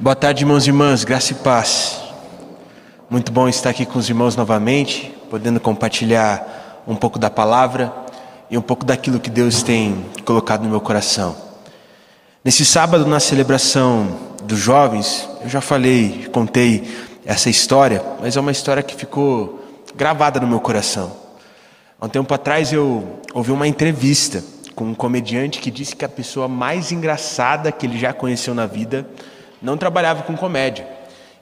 Boa tarde, irmãos e irmãs, graça e paz. Muito bom estar aqui com os irmãos novamente, podendo compartilhar um pouco da palavra e um pouco daquilo que Deus tem colocado no meu coração. Nesse sábado, na celebração dos jovens, eu já falei, contei essa história, mas é uma história que ficou gravada no meu coração. Há um tempo atrás eu ouvi uma entrevista com um comediante que disse que a pessoa mais engraçada que ele já conheceu na vida não trabalhava com comédia.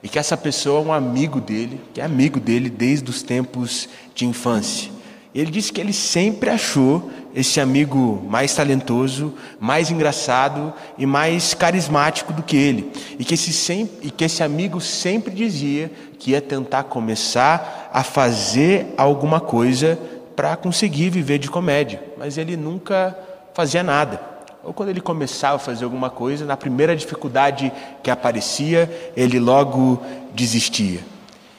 E que essa pessoa é um amigo dele, que é amigo dele desde os tempos de infância. Ele disse que ele sempre achou esse amigo mais talentoso, mais engraçado e mais carismático do que ele. E que esse, sempre, e que esse amigo sempre dizia que ia tentar começar a fazer alguma coisa para conseguir viver de comédia. Mas ele nunca fazia nada ou quando ele começava a fazer alguma coisa, na primeira dificuldade que aparecia, ele logo desistia.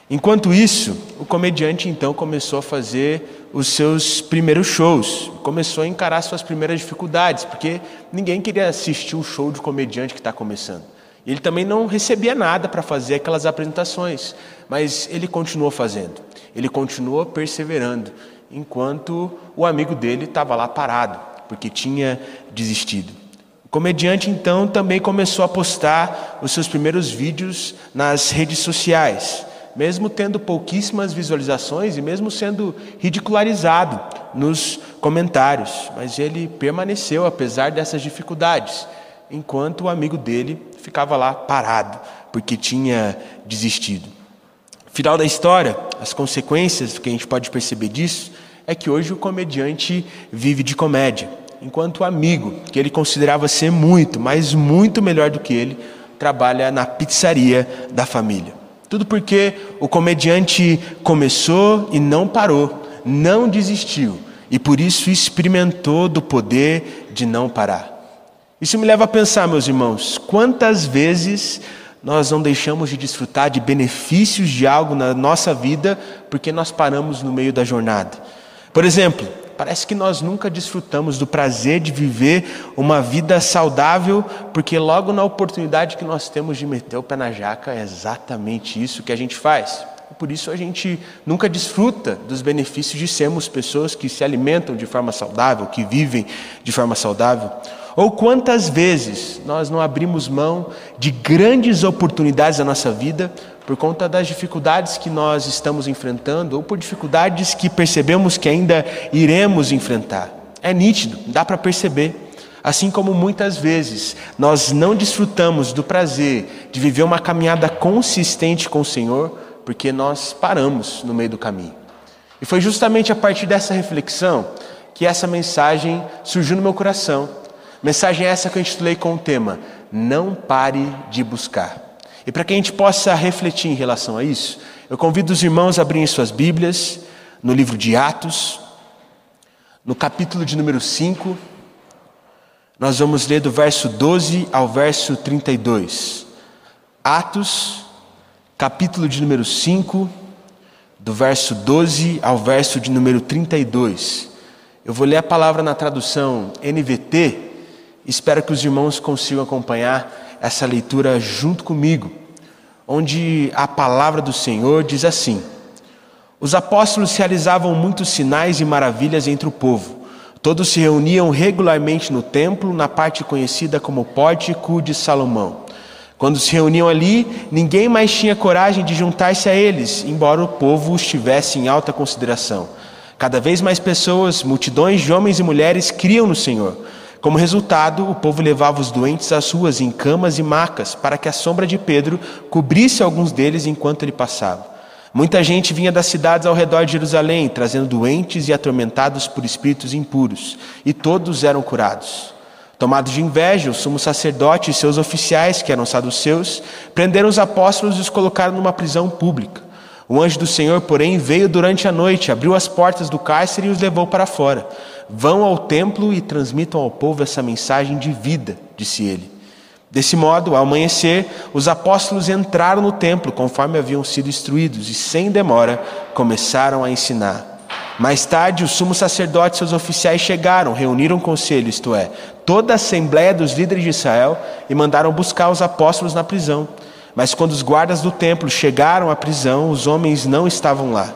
Enquanto isso, o comediante então começou a fazer os seus primeiros shows, começou a encarar suas primeiras dificuldades, porque ninguém queria assistir o show de comediante que está começando. Ele também não recebia nada para fazer aquelas apresentações, mas ele continuou fazendo, ele continuou perseverando, enquanto o amigo dele estava lá parado, porque tinha desistido. O comediante então também começou a postar os seus primeiros vídeos nas redes sociais, mesmo tendo pouquíssimas visualizações e mesmo sendo ridicularizado nos comentários, mas ele permaneceu apesar dessas dificuldades, enquanto o amigo dele ficava lá parado, porque tinha desistido. Final da história, as consequências que a gente pode perceber disso é que hoje o comediante vive de comédia, enquanto o amigo, que ele considerava ser muito, mas muito melhor do que ele, trabalha na pizzaria da família. Tudo porque o comediante começou e não parou, não desistiu, e por isso experimentou do poder de não parar. Isso me leva a pensar, meus irmãos, quantas vezes nós não deixamos de desfrutar de benefícios de algo na nossa vida porque nós paramos no meio da jornada. Por exemplo, parece que nós nunca desfrutamos do prazer de viver uma vida saudável, porque logo na oportunidade que nós temos de meter o pé na jaca, é exatamente isso que a gente faz. Por isso a gente nunca desfruta dos benefícios de sermos pessoas que se alimentam de forma saudável, que vivem de forma saudável. Ou quantas vezes nós não abrimos mão de grandes oportunidades na nossa vida por conta das dificuldades que nós estamos enfrentando ou por dificuldades que percebemos que ainda iremos enfrentar. É nítido, dá para perceber. Assim como muitas vezes nós não desfrutamos do prazer de viver uma caminhada consistente com o Senhor, porque nós paramos no meio do caminho. E foi justamente a partir dessa reflexão que essa mensagem surgiu no meu coração. Mensagem essa que eu intitulei com o tema: Não pare de buscar. E para que a gente possa refletir em relação a isso, eu convido os irmãos a abrirem suas Bíblias no livro de Atos, no capítulo de número 5. Nós vamos ler do verso 12 ao verso 32. Atos, capítulo de número 5, do verso 12 ao verso de número 32. Eu vou ler a palavra na tradução NVT, espero que os irmãos consigam acompanhar essa leitura junto comigo, onde a palavra do Senhor diz assim: Os apóstolos realizavam muitos sinais e maravilhas entre o povo. Todos se reuniam regularmente no templo, na parte conhecida como Pórtico de Salomão. Quando se reuniam ali, ninguém mais tinha coragem de juntar-se a eles, embora o povo os tivesse em alta consideração. Cada vez mais pessoas, multidões de homens e mulheres, criam no Senhor. Como resultado, o povo levava os doentes às ruas em camas e macas, para que a sombra de Pedro cobrisse alguns deles enquanto ele passava. Muita gente vinha das cidades ao redor de Jerusalém, trazendo doentes e atormentados por espíritos impuros, e todos eram curados. Tomados de inveja, o sumo sacerdote e seus oficiais, que eram saduceus, prenderam os apóstolos e os colocaram numa prisão pública. O anjo do Senhor, porém, veio durante a noite, abriu as portas do cárcere e os levou para fora. Vão ao templo e transmitam ao povo essa mensagem de vida, disse ele. Desse modo, ao amanhecer, os apóstolos entraram no templo conforme haviam sido instruídos e, sem demora, começaram a ensinar. Mais tarde, os sumos sacerdotes e seus oficiais chegaram, reuniram o conselho, isto é, toda a assembleia dos líderes de Israel, e mandaram buscar os apóstolos na prisão. Mas quando os guardas do templo chegaram à prisão, os homens não estavam lá.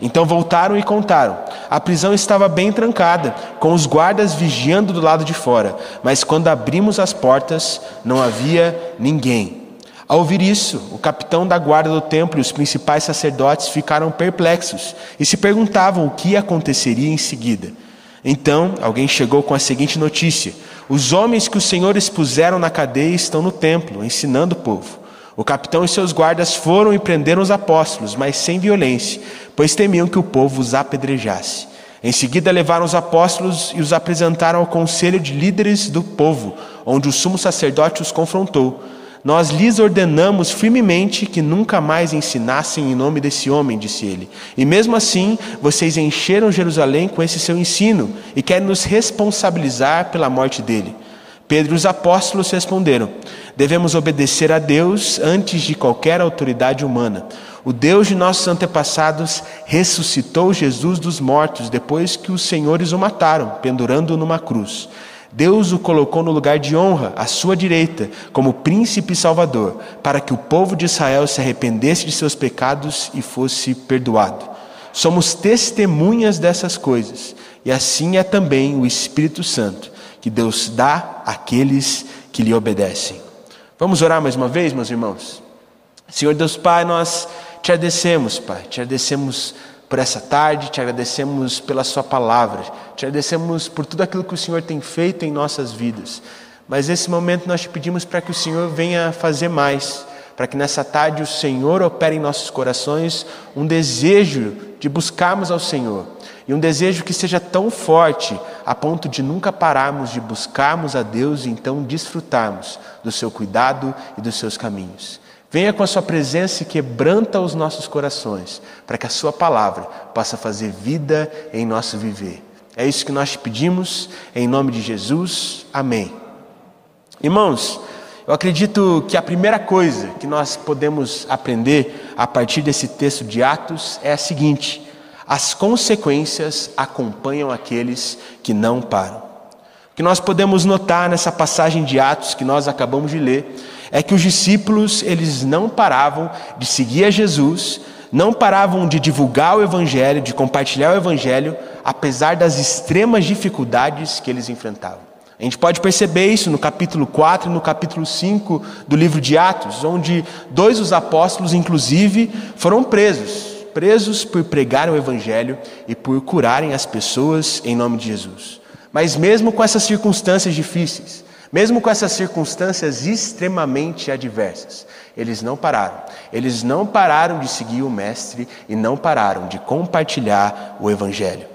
Então voltaram e contaram. A prisão estava bem trancada, com os guardas vigiando do lado de fora, mas quando abrimos as portas, não havia ninguém. Ao ouvir isso, o capitão da guarda do templo e os principais sacerdotes ficaram perplexos e se perguntavam o que aconteceria em seguida. Então, alguém chegou com a seguinte notícia: Os homens que o Senhor expuseram na cadeia estão no templo, ensinando o povo. O capitão e seus guardas foram e prenderam os apóstolos, mas sem violência, pois temiam que o povo os apedrejasse. Em seguida, levaram os apóstolos e os apresentaram ao conselho de líderes do povo, onde o sumo sacerdote os confrontou. Nós lhes ordenamos firmemente que nunca mais ensinassem em nome desse homem, disse ele. E mesmo assim, vocês encheram Jerusalém com esse seu ensino e querem nos responsabilizar pela morte dele. Pedro e os apóstolos responderam: Devemos obedecer a Deus antes de qualquer autoridade humana. O Deus de nossos antepassados ressuscitou Jesus dos mortos depois que os senhores o mataram, pendurando-o numa cruz. Deus o colocou no lugar de honra, à sua direita, como príncipe salvador, para que o povo de Israel se arrependesse de seus pecados e fosse perdoado. Somos testemunhas dessas coisas, e assim é também o Espírito Santo que Deus dá àqueles que lhe obedecem. Vamos orar mais uma vez, meus irmãos? Senhor Deus Pai, nós te agradecemos, Pai, te agradecemos por essa tarde, te agradecemos pela Sua palavra, te agradecemos por tudo aquilo que o Senhor tem feito em nossas vidas. Mas nesse momento nós te pedimos para que o Senhor venha fazer mais, para que nessa tarde o Senhor opere em nossos corações um desejo de buscarmos ao Senhor e um desejo que seja tão forte a ponto de nunca pararmos de buscarmos a Deus e então desfrutarmos do seu cuidado e dos seus caminhos. Venha com a sua presença e quebranta os nossos corações, para que a sua palavra possa fazer vida em nosso viver. É isso que nós te pedimos, em nome de Jesus. Amém. Irmãos, eu acredito que a primeira coisa que nós podemos aprender a partir desse texto de Atos é a seguinte: as consequências acompanham aqueles que não param. O que nós podemos notar nessa passagem de Atos que nós acabamos de ler é que os discípulos, eles não paravam de seguir a Jesus, não paravam de divulgar o evangelho, de compartilhar o evangelho, apesar das extremas dificuldades que eles enfrentavam. A gente pode perceber isso no capítulo 4 e no capítulo 5 do livro de Atos, onde dois dos apóstolos, inclusive, foram presos presos por pregarem o Evangelho e por curarem as pessoas em nome de Jesus. Mas mesmo com essas circunstâncias difíceis, mesmo com essas circunstâncias extremamente adversas, eles não pararam. Eles não pararam de seguir o Mestre e não pararam de compartilhar o Evangelho.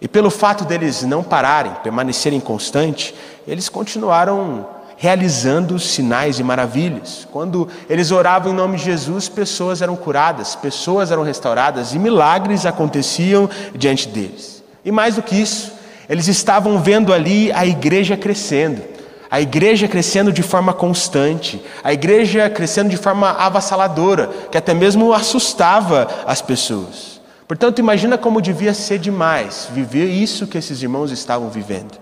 E pelo fato deles não pararem, permanecerem constantes, eles continuaram realizando sinais e maravilhas. Quando eles oravam em nome de Jesus, pessoas eram curadas, pessoas eram restauradas e milagres aconteciam diante deles. E mais do que isso, eles estavam vendo ali a igreja crescendo, a igreja crescendo de forma constante, a igreja crescendo de forma avassaladora, que até mesmo assustava as pessoas. Portanto, imagina como devia ser demais viver isso que esses irmãos estavam vivendo.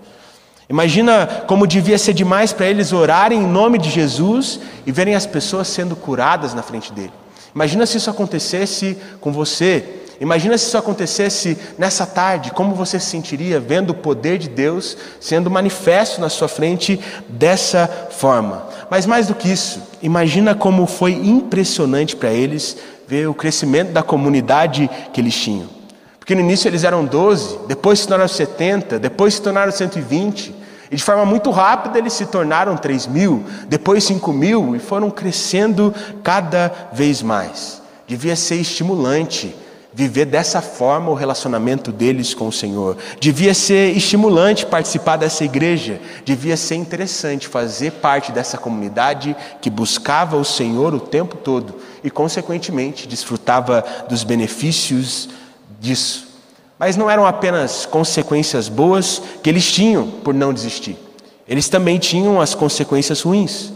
Imagina como devia ser demais para eles orarem em nome de Jesus e verem as pessoas sendo curadas na frente dele. Imagina se isso acontecesse com você. Imagina se isso acontecesse nessa tarde, como você se sentiria vendo o poder de Deus sendo manifesto na sua frente dessa forma. Mas mais do que isso, imagina como foi impressionante para eles ver o crescimento da comunidade que eles tinham. Porque no início eles eram 12, depois se tornaram 70, depois se tornaram 120. E de forma muito rápida eles se tornaram 3 mil, depois 5 mil e foram crescendo cada vez mais. Devia ser estimulante viver dessa forma o relacionamento deles com o Senhor. Devia ser estimulante participar dessa igreja. Devia ser interessante fazer parte dessa comunidade que buscava o Senhor o tempo todo e, consequentemente, desfrutava dos benefícios disso. Mas não eram apenas consequências boas que eles tinham por não desistir. Eles também tinham as consequências ruins.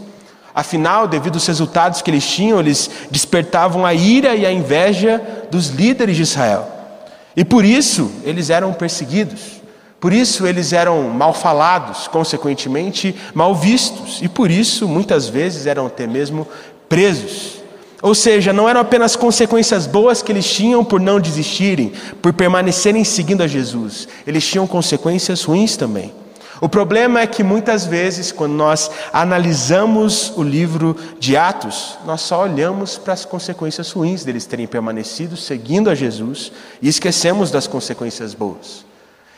Afinal, devido aos resultados que eles tinham, eles despertavam a ira e a inveja dos líderes de Israel. E por isso eles eram perseguidos. Por isso eles eram mal falados, consequentemente mal vistos, e por isso muitas vezes eram até mesmo presos. Ou seja, não eram apenas consequências boas que eles tinham por não desistirem, por permanecerem seguindo a Jesus, eles tinham consequências ruins também. O problema é que muitas vezes, quando nós analisamos o livro de Atos, nós só olhamos para as consequências ruins deles terem permanecido seguindo a Jesus e esquecemos das consequências boas.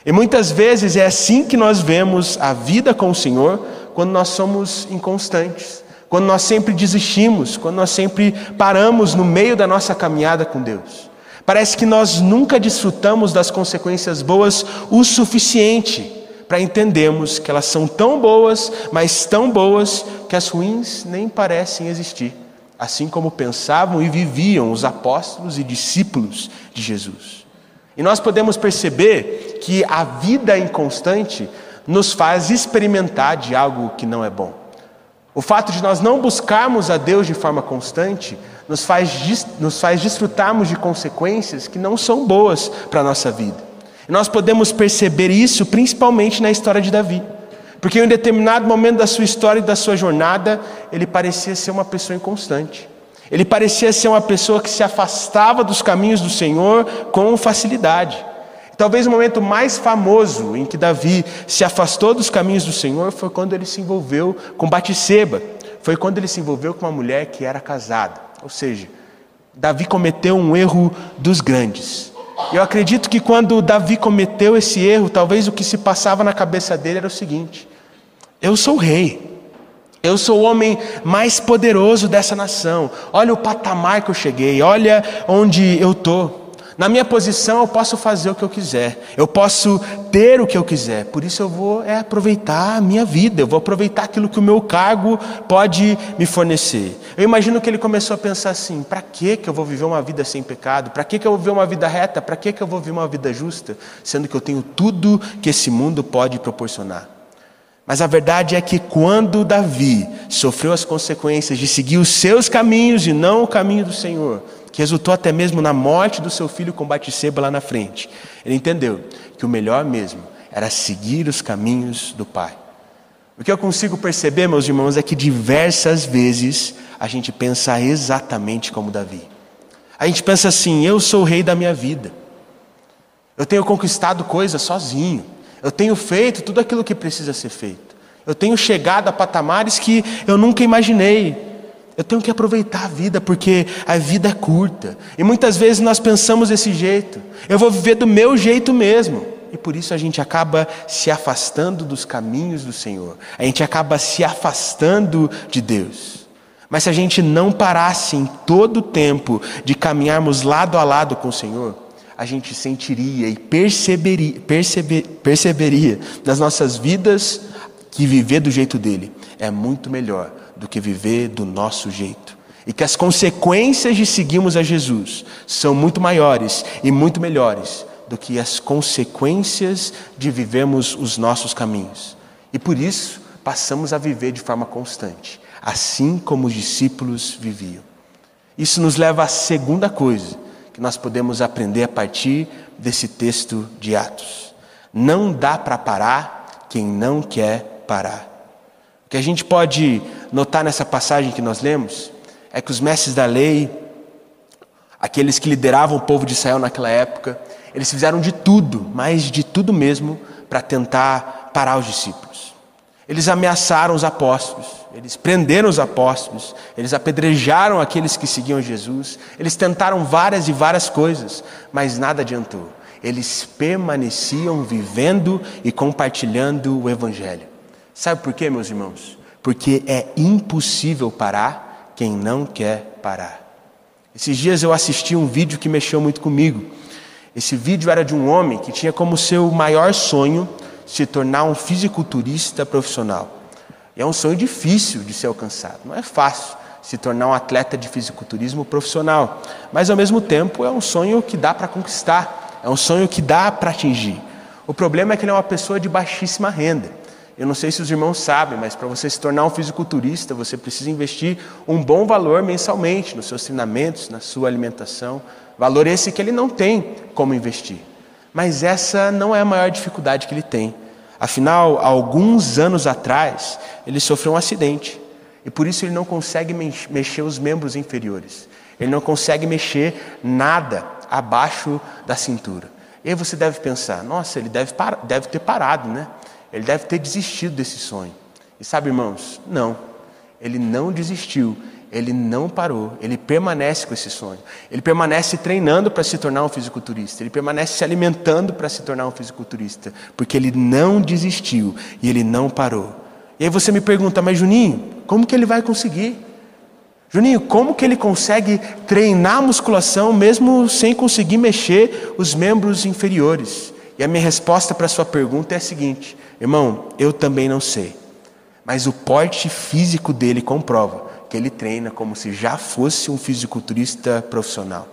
E muitas vezes é assim que nós vemos a vida com o Senhor quando nós somos inconstantes, quando nós sempre desistimos, quando nós sempre paramos no meio da nossa caminhada com Deus. Parece que nós nunca desfrutamos das consequências boas o suficiente para entendermos que elas são tão boas, mas tão boas, que as ruins nem parecem existir, assim como pensavam e viviam os apóstolos e discípulos de Jesus. E nós podemos perceber que a vida inconstante nos faz experimentar de algo que não é bom. O fato de nós não buscarmos a Deus de forma constante nos faz, nos faz desfrutarmos de consequências que não são boas para a nossa vida. E nós podemos perceber isso principalmente na história de Davi. Porque em um determinado momento da sua história e da sua jornada, ele parecia ser uma pessoa inconstante. Ele parecia ser uma pessoa que se afastava dos caminhos do Senhor com facilidade. Talvez o momento mais famoso em que Davi se afastou dos caminhos do Senhor foi quando ele se envolveu com Batseba. Foi quando ele se envolveu com uma mulher que era casada. Ou seja, Davi cometeu um erro dos grandes. Eu acredito que quando Davi cometeu esse erro, talvez o que se passava na cabeça dele era o seguinte: eu sou rei. Eu sou o homem mais poderoso dessa nação. Olha o patamar que eu cheguei, olha onde eu estou. Na minha posição eu posso fazer o que eu quiser, eu posso ter o que eu quiser, por isso eu vou é, aproveitar a minha vida, eu vou aproveitar aquilo que o meu cargo pode me fornecer. Eu imagino que ele começou a pensar assim: para que eu vou viver uma vida sem pecado? Para que eu vou viver uma vida reta? Para que eu vou viver uma vida justa? Sendo que eu tenho tudo que esse mundo pode proporcionar. Mas a verdade é que quando Davi sofreu as consequências de seguir os seus caminhos e não o caminho do Senhor, que resultou até mesmo na morte do seu filho com Batseba lá na frente, ele entendeu que o melhor mesmo era seguir os caminhos do Pai. O que eu consigo perceber, meus irmãos, é que diversas vezes a gente pensa exatamente como Davi. A gente pensa assim: eu sou o rei da minha vida, eu tenho conquistado coisas sozinho. Eu tenho feito tudo aquilo que precisa ser feito. Eu tenho chegado a patamares que eu nunca imaginei. Eu tenho que aproveitar a vida, porque a vida é curta. E muitas vezes nós pensamos desse jeito. Eu vou viver do meu jeito mesmo. E por isso a gente acaba se afastando dos caminhos do Senhor. A gente acaba se afastando de Deus. Mas se a gente não parasse em todo o tempo de caminharmos lado a lado com o Senhor, a gente sentiria e perceberia, perceber, perceberia nas nossas vidas que viver do jeito dele é muito melhor do que viver do nosso jeito. E que as consequências de seguirmos a Jesus são muito maiores e muito melhores do que as consequências de vivermos os nossos caminhos. E por isso passamos a viver de forma constante, assim como os discípulos viviam. Isso nos leva à segunda coisa que nós podemos aprender a partir desse texto de Atos. Não dá para parar quem não quer parar. O que a gente pode notar nessa passagem que nós lemos é que os mestres da lei, aqueles que lideravam o povo de Israel naquela época, eles fizeram de tudo, mas de tudo mesmo, para tentar parar os discípulos. Eles ameaçaram os apóstolos, eles prenderam os apóstolos, eles apedrejaram aqueles que seguiam Jesus, eles tentaram várias e várias coisas, mas nada adiantou. Eles permaneciam vivendo e compartilhando o Evangelho. Sabe por quê, meus irmãos? Porque é impossível parar quem não quer parar. Esses dias eu assisti um vídeo que mexeu muito comigo. Esse vídeo era de um homem que tinha como seu maior sonho se tornar um fisiculturista profissional. E é um sonho difícil de ser alcançado, não é fácil se tornar um atleta de fisiculturismo profissional, mas ao mesmo tempo é um sonho que dá para conquistar, é um sonho que dá para atingir. O problema é que ele é uma pessoa de baixíssima renda, Eu não sei se os irmãos sabem, mas para você se tornar um fisiculturista, você precisa investir um bom valor mensalmente nos seus treinamentos, na sua alimentação. Valor esse que ele não tem como investir. Mas essa não é a maior dificuldade que ele tem. Afinal, alguns anos atrás, ele sofreu um acidente. E por isso ele não consegue mexer os membros inferiores. Ele não consegue mexer nada abaixo da cintura. E aí você deve pensar: nossa, ele deve, deve ter parado, né? Ele deve ter desistido desse sonho. E sabe, irmãos, não. Ele não desistiu, ele não parou, ele permanece com esse sonho. Ele permanece treinando para se tornar um fisiculturista, ele permanece se alimentando para se tornar um fisiculturista, porque ele não desistiu e ele não parou. E aí você me pergunta, mas Juninho, como que ele vai conseguir? Juninho, como que ele consegue treinar a musculação mesmo sem conseguir mexer os membros inferiores? E a minha resposta para a sua pergunta é a seguinte: Irmão, eu também não sei, mas o porte físico dele comprova que ele treina como se já fosse um fisiculturista profissional.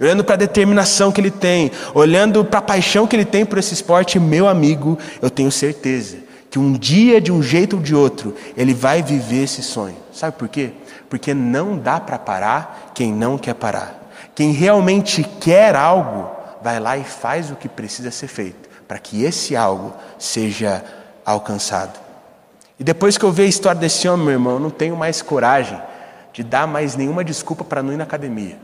Olhando para a determinação que ele tem, olhando para a paixão que ele tem por esse esporte, meu amigo, eu tenho certeza que um dia, de um jeito ou de outro, ele vai viver esse sonho. Sabe por quê? Porque não dá para parar quem não quer parar. Quem realmente quer algo, vai lá e faz o que precisa ser feito para que esse algo seja alcançado. E depois que eu ver a história desse homem, meu irmão, eu não tenho mais coragem de dar mais nenhuma desculpa para não ir na academia.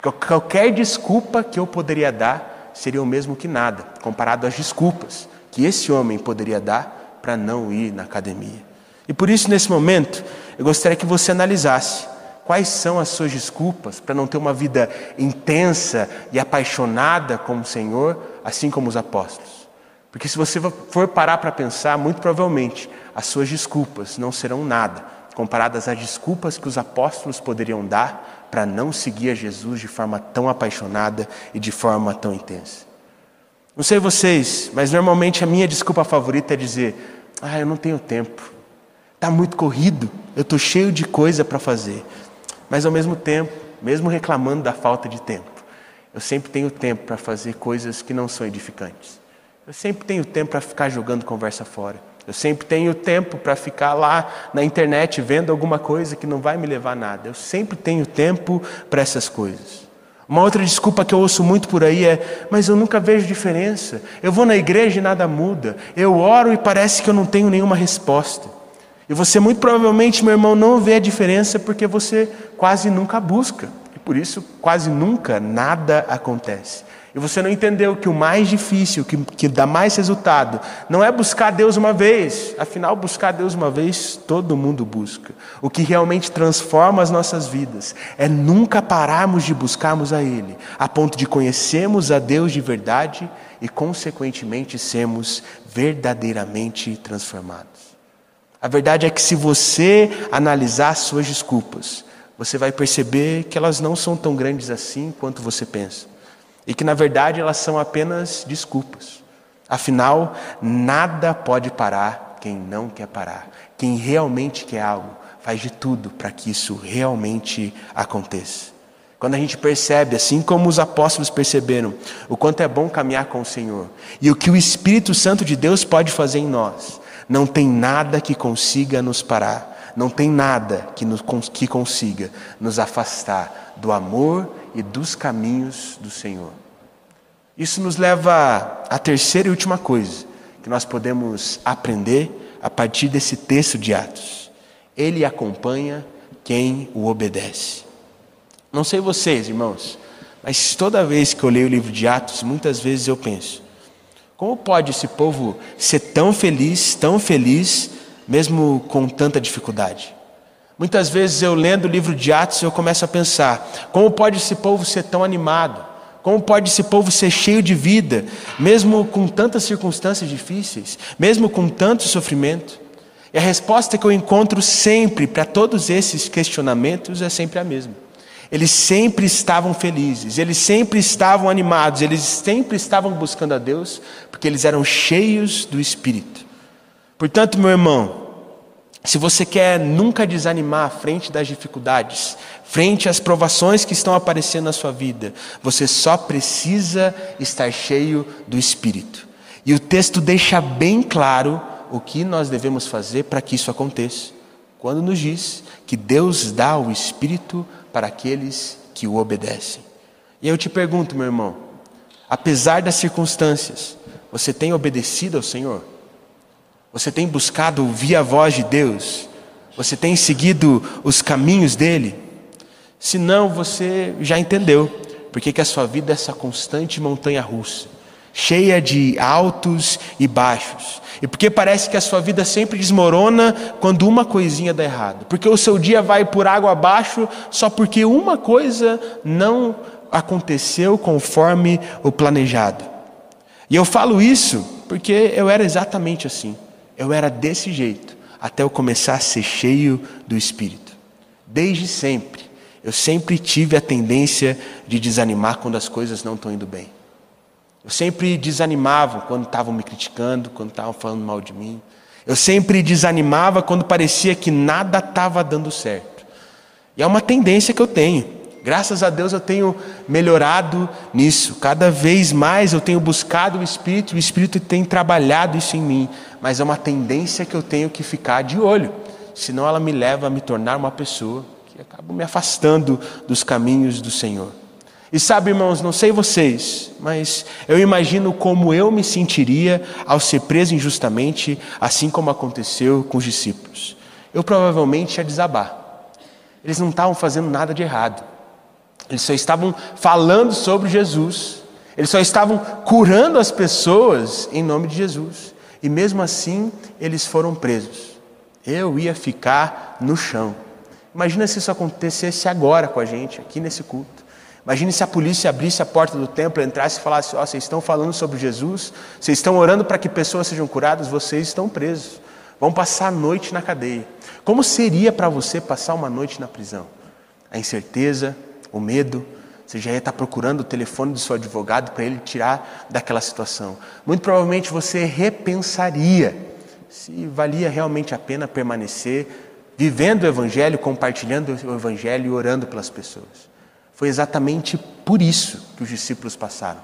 Porque qualquer desculpa que eu poderia dar seria o mesmo que nada, comparado às desculpas que esse homem poderia dar para não ir na academia. E por isso, nesse momento, eu gostaria que você analisasse quais são as suas desculpas para não ter uma vida intensa e apaixonada com o Senhor, assim como os apóstolos. Porque se você for parar para pensar, muito provavelmente as suas desculpas não serão nada comparadas às desculpas que os apóstolos poderiam dar para não seguir a Jesus de forma tão apaixonada e de forma tão intensa. Não sei vocês, mas normalmente a minha desculpa favorita é dizer: "Ah, eu não tenho tempo. Está muito corrido, eu estou cheio de coisa para fazer". Mas ao mesmo tempo, mesmo reclamando da falta de tempo, eu sempre tenho tempo para fazer coisas que não são edificantes. Eu sempre tenho tempo para ficar jogando conversa fora. Eu sempre tenho tempo para ficar lá na internet vendo alguma coisa que não vai me levar a nada. Eu sempre tenho tempo para essas coisas. Uma outra desculpa que eu ouço muito por aí é: mas eu nunca vejo diferença. Eu vou na igreja e nada muda. Eu oro e parece que eu não tenho nenhuma resposta. E você muito provavelmente, meu irmão, não vê a diferença porque você quase nunca busca. E por isso, quase nunca nada acontece. E você não entendeu que o mais difícil, que, que dá mais resultado, não é buscar Deus uma vez. Afinal, buscar Deus uma vez, todo mundo busca. O que realmente transforma as nossas vidas é nunca pararmos de buscarmos a Ele, a ponto de conhecermos a Deus de verdade e, consequentemente, sermos verdadeiramente transformados. A verdade é que, se você analisar suas desculpas, você vai perceber que elas não são tão grandes assim quanto você pensa e que na verdade elas são apenas desculpas. Afinal, nada pode parar quem não quer parar. Quem realmente quer algo faz de tudo para que isso realmente aconteça. Quando a gente percebe, assim como os apóstolos perceberam, o quanto é bom caminhar com o Senhor e o que o Espírito Santo de Deus pode fazer em nós, não tem nada que consiga nos parar, não tem nada que, nos, que consiga nos afastar do amor e dos caminhos do Senhor. Isso nos leva à terceira e última coisa que nós podemos aprender a partir desse texto de Atos. Ele acompanha quem o obedece. Não sei vocês, irmãos, mas toda vez que eu leio o livro de Atos, muitas vezes eu penso: como pode esse povo ser tão feliz, tão feliz, mesmo com tanta dificuldade? Muitas vezes eu lendo o livro de Atos, eu começo a pensar: como pode esse povo ser tão animado? Como pode esse povo ser cheio de vida, mesmo com tantas circunstâncias difíceis, mesmo com tanto sofrimento? E a resposta que eu encontro sempre para todos esses questionamentos é sempre a mesma. Eles sempre estavam felizes, eles sempre estavam animados, eles sempre estavam buscando a Deus, porque eles eram cheios do Espírito. Portanto, meu irmão, se você quer nunca desanimar frente das dificuldades, frente às provações que estão aparecendo na sua vida, você só precisa estar cheio do Espírito. E o texto deixa bem claro o que nós devemos fazer para que isso aconteça, quando nos diz que Deus dá o Espírito para aqueles que o obedecem. E eu te pergunto, meu irmão, apesar das circunstâncias, você tem obedecido ao Senhor? Você tem buscado ouvir a voz de Deus? Você tem seguido os caminhos dele? Se não, você já entendeu porque que a sua vida é essa constante montanha russa, cheia de altos e baixos. E porque parece que a sua vida sempre desmorona quando uma coisinha dá errado. Porque o seu dia vai por água abaixo só porque uma coisa não aconteceu conforme o planejado. E eu falo isso porque eu era exatamente assim. Eu era desse jeito até eu começar a ser cheio do Espírito. Desde sempre. Eu sempre tive a tendência de desanimar quando as coisas não estão indo bem. Eu sempre desanimava quando estavam me criticando, quando estavam falando mal de mim. Eu sempre desanimava quando parecia que nada estava dando certo. E é uma tendência que eu tenho. Graças a Deus eu tenho melhorado nisso. Cada vez mais eu tenho buscado o Espírito, o Espírito tem trabalhado isso em mim. Mas é uma tendência que eu tenho que ficar de olho, senão ela me leva a me tornar uma pessoa que acaba me afastando dos caminhos do Senhor. E sabe, irmãos, não sei vocês, mas eu imagino como eu me sentiria ao ser preso injustamente, assim como aconteceu com os discípulos. Eu provavelmente ia desabar. Eles não estavam fazendo nada de errado. Eles só estavam falando sobre Jesus. Eles só estavam curando as pessoas em nome de Jesus. E mesmo assim, eles foram presos. Eu ia ficar no chão. Imagina se isso acontecesse agora com a gente, aqui nesse culto. Imagine se a polícia abrisse a porta do templo, entrasse e falasse: Ó, oh, vocês estão falando sobre Jesus, vocês estão orando para que pessoas sejam curadas, vocês estão presos. Vão passar a noite na cadeia. Como seria para você passar uma noite na prisão? A incerteza, o medo, você já ia estar procurando o telefone do seu advogado para ele tirar daquela situação. Muito provavelmente você repensaria se valia realmente a pena permanecer vivendo o Evangelho, compartilhando o Evangelho e orando pelas pessoas. Foi exatamente por isso que os discípulos passaram.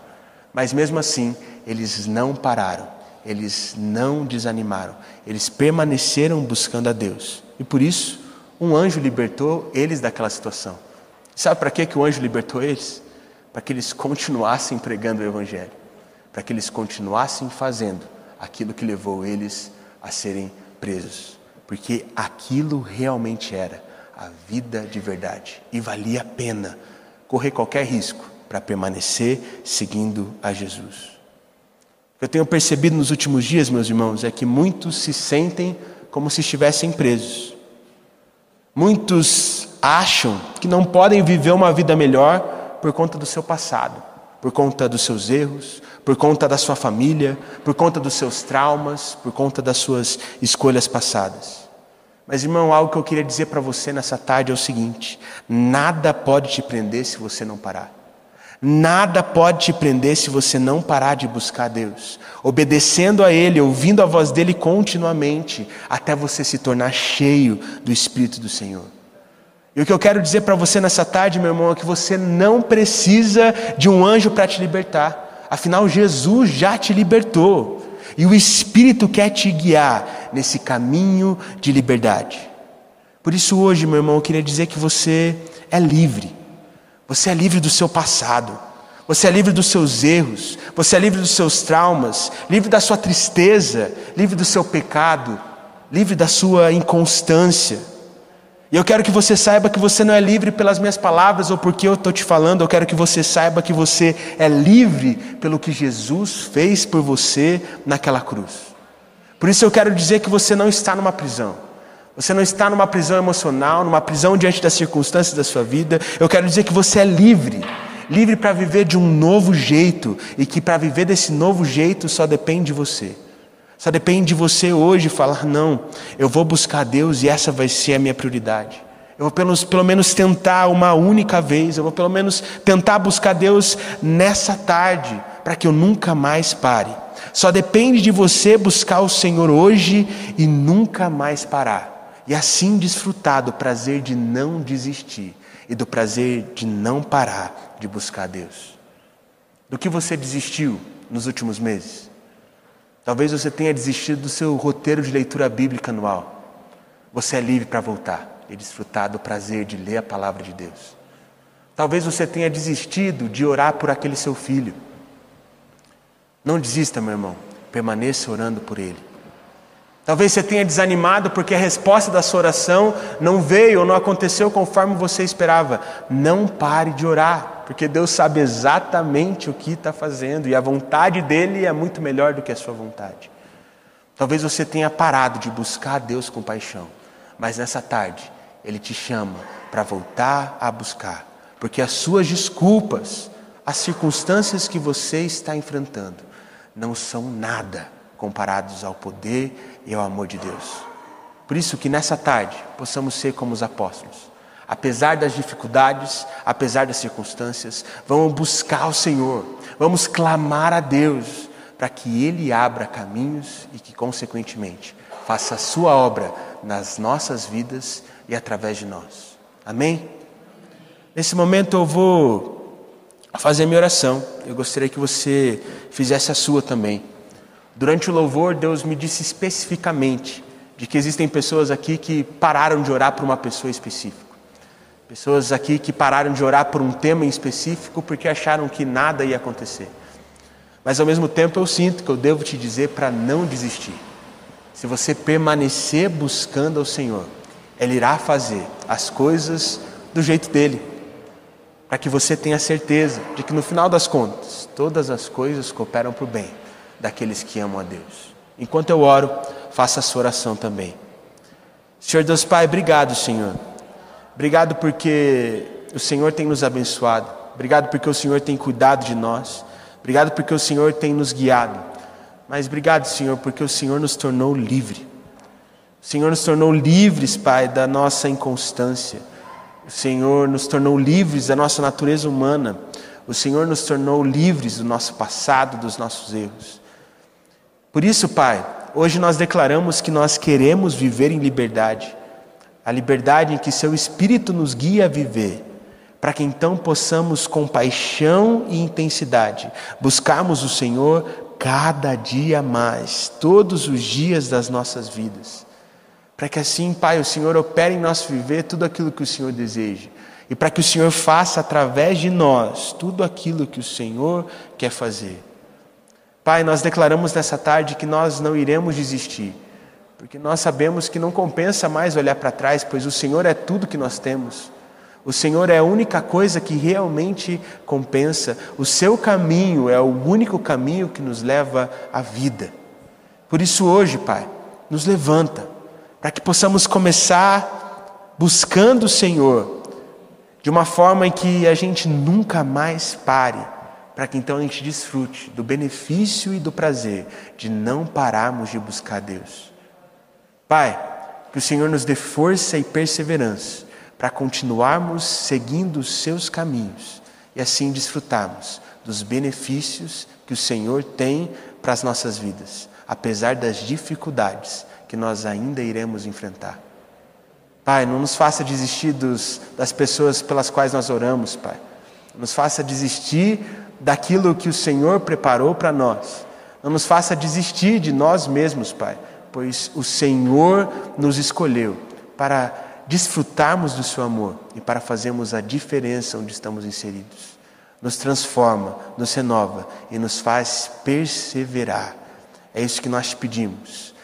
Mas mesmo assim, eles não pararam, eles não desanimaram, eles permaneceram buscando a Deus. E por isso, um anjo libertou eles daquela situação. Sabe para que, que o anjo libertou eles? Para que eles continuassem pregando o Evangelho, para que eles continuassem fazendo aquilo que levou eles a serem presos, porque aquilo realmente era a vida de verdade e valia a pena correr qualquer risco para permanecer seguindo a Jesus. O que eu tenho percebido nos últimos dias, meus irmãos, é que muitos se sentem como se estivessem presos. Muitos acham que não podem viver uma vida melhor por conta do seu passado, por conta dos seus erros, por conta da sua família, por conta dos seus traumas, por conta das suas escolhas passadas. Mas, irmão, algo que eu queria dizer para você nessa tarde é o seguinte: nada pode te prender se você não parar. Nada pode te prender se você não parar de buscar Deus, obedecendo a Ele, ouvindo a voz dele continuamente, até você se tornar cheio do Espírito do Senhor. E o que eu quero dizer para você nessa tarde, meu irmão, é que você não precisa de um anjo para te libertar. Afinal, Jesus já te libertou. E o Espírito quer te guiar nesse caminho de liberdade. Por isso, hoje, meu irmão, eu queria dizer que você é livre. Você é livre do seu passado. Você é livre dos seus erros. Você é livre dos seus traumas. Livre da sua tristeza. Livre do seu pecado. Livre da sua inconstância. E eu quero que você saiba que você não é livre pelas minhas palavras ou porque eu estou te falando, eu quero que você saiba que você é livre pelo que Jesus fez por você naquela cruz. Por isso eu quero dizer que você não está numa prisão. Você não está numa prisão emocional, numa prisão diante das circunstâncias da sua vida. Eu quero dizer que você é livre. Livre para viver de um novo jeito e que para viver desse novo jeito só depende de você. Só depende de você hoje falar: não, eu vou buscar Deus e essa vai ser a minha prioridade. Eu vou pelo, pelo menos tentar uma única vez, eu vou pelo menos tentar buscar Deus nessa tarde, para que eu nunca mais pare. Só depende de você buscar o Senhor hoje e nunca mais parar. E assim desfrutar do prazer de não desistir e do prazer de não parar de buscar Deus. Do que você desistiu nos últimos meses? Talvez você tenha desistido do seu roteiro de leitura bíblica anual. Você é livre para voltar e desfrutar do prazer de ler a palavra de Deus. Talvez você tenha desistido de orar por aquele seu filho. Não desista, meu irmão. Permaneça orando por ele. Talvez você tenha desanimado porque a resposta da sua oração não veio ou não aconteceu conforme você esperava. Não pare de orar, porque Deus sabe exatamente o que está fazendo e a vontade dele é muito melhor do que a sua vontade. Talvez você tenha parado de buscar a Deus com paixão, mas nessa tarde Ele te chama para voltar a buscar, porque as suas desculpas, as circunstâncias que você está enfrentando, não são nada comparados ao poder e ao amor de Deus. Por isso que nessa tarde possamos ser como os apóstolos. Apesar das dificuldades, apesar das circunstâncias, vamos buscar o Senhor, vamos clamar a Deus para que Ele abra caminhos e que, consequentemente, faça a Sua obra nas nossas vidas e através de nós. Amém? Nesse momento eu vou fazer a minha oração. Eu gostaria que você fizesse a sua também. Durante o louvor, Deus me disse especificamente de que existem pessoas aqui que pararam de orar por uma pessoa específica. Pessoas aqui que pararam de orar por um tema em específico porque acharam que nada ia acontecer. Mas ao mesmo tempo eu sinto que eu devo te dizer para não desistir. Se você permanecer buscando ao Senhor, Ele irá fazer as coisas do jeito dele, para que você tenha certeza de que no final das contas, todas as coisas cooperam para o bem daqueles que amam a Deus. Enquanto eu oro, faça a sua oração também. Senhor Deus Pai, obrigado, Senhor. Obrigado porque o Senhor tem nos abençoado. Obrigado porque o Senhor tem cuidado de nós. Obrigado porque o Senhor tem nos guiado. Mas obrigado, Senhor, porque o Senhor nos tornou livre. O Senhor nos tornou livres, Pai, da nossa inconstância. O Senhor nos tornou livres da nossa natureza humana. O Senhor nos tornou livres do nosso passado, dos nossos erros. Por isso, Pai, hoje nós declaramos que nós queremos viver em liberdade, a liberdade em que Seu Espírito nos guia a viver, para que então possamos, com paixão e intensidade, buscarmos o Senhor cada dia mais, todos os dias das nossas vidas. Para que assim, Pai, o Senhor opere em nosso viver tudo aquilo que o Senhor deseja. E para que o Senhor faça através de nós tudo aquilo que o Senhor quer fazer. Pai, nós declaramos nessa tarde que nós não iremos desistir, porque nós sabemos que não compensa mais olhar para trás, pois o Senhor é tudo que nós temos. O Senhor é a única coisa que realmente compensa. O seu caminho é o único caminho que nos leva à vida. Por isso, hoje, Pai, nos levanta, para que possamos começar buscando o Senhor, de uma forma em que a gente nunca mais pare para que então a gente desfrute do benefício e do prazer de não pararmos de buscar Deus. Pai, que o Senhor nos dê força e perseverança para continuarmos seguindo os seus caminhos e assim desfrutarmos dos benefícios que o Senhor tem para as nossas vidas, apesar das dificuldades que nós ainda iremos enfrentar. Pai, não nos faça desistir dos, das pessoas pelas quais nós oramos, Pai. Nos faça desistir daquilo que o Senhor preparou para nós. Não nos faça desistir de nós mesmos, Pai, pois o Senhor nos escolheu para desfrutarmos do Seu amor e para fazermos a diferença onde estamos inseridos. Nos transforma, nos renova e nos faz perseverar. É isso que nós pedimos.